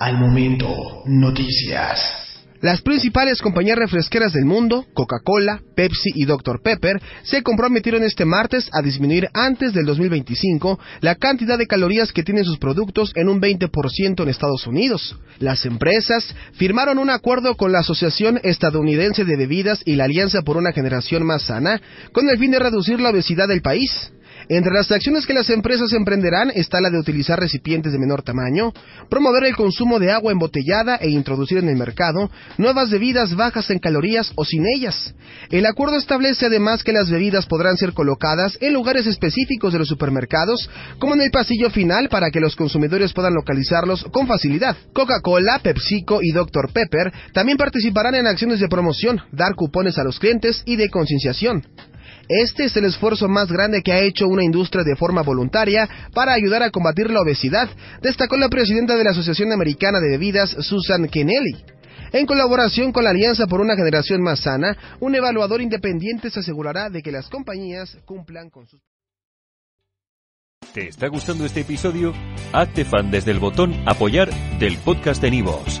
Al momento, noticias. Las principales compañías refresqueras del mundo, Coca-Cola, Pepsi y Dr. Pepper, se comprometieron este martes a disminuir antes del 2025 la cantidad de calorías que tienen sus productos en un 20% en Estados Unidos. Las empresas firmaron un acuerdo con la Asociación Estadounidense de Bebidas y la Alianza por una Generación Más Sana con el fin de reducir la obesidad del país. Entre las acciones que las empresas emprenderán está la de utilizar recipientes de menor tamaño, promover el consumo de agua embotellada e introducir en el mercado nuevas bebidas bajas en calorías o sin ellas. El acuerdo establece además que las bebidas podrán ser colocadas en lugares específicos de los supermercados, como en el pasillo final para que los consumidores puedan localizarlos con facilidad. Coca-Cola, PepsiCo y Dr. Pepper también participarán en acciones de promoción, dar cupones a los clientes y de concienciación. Este es el esfuerzo más grande que ha hecho una industria de forma voluntaria para ayudar a combatir la obesidad, destacó la presidenta de la Asociación Americana de Bebidas, Susan Kennelly. En colaboración con la Alianza por una Generación Más Sana, un evaluador independiente se asegurará de que las compañías cumplan con sus... ¿Te está gustando este episodio? Hazte fan desde el botón Apoyar del podcast de Nivos.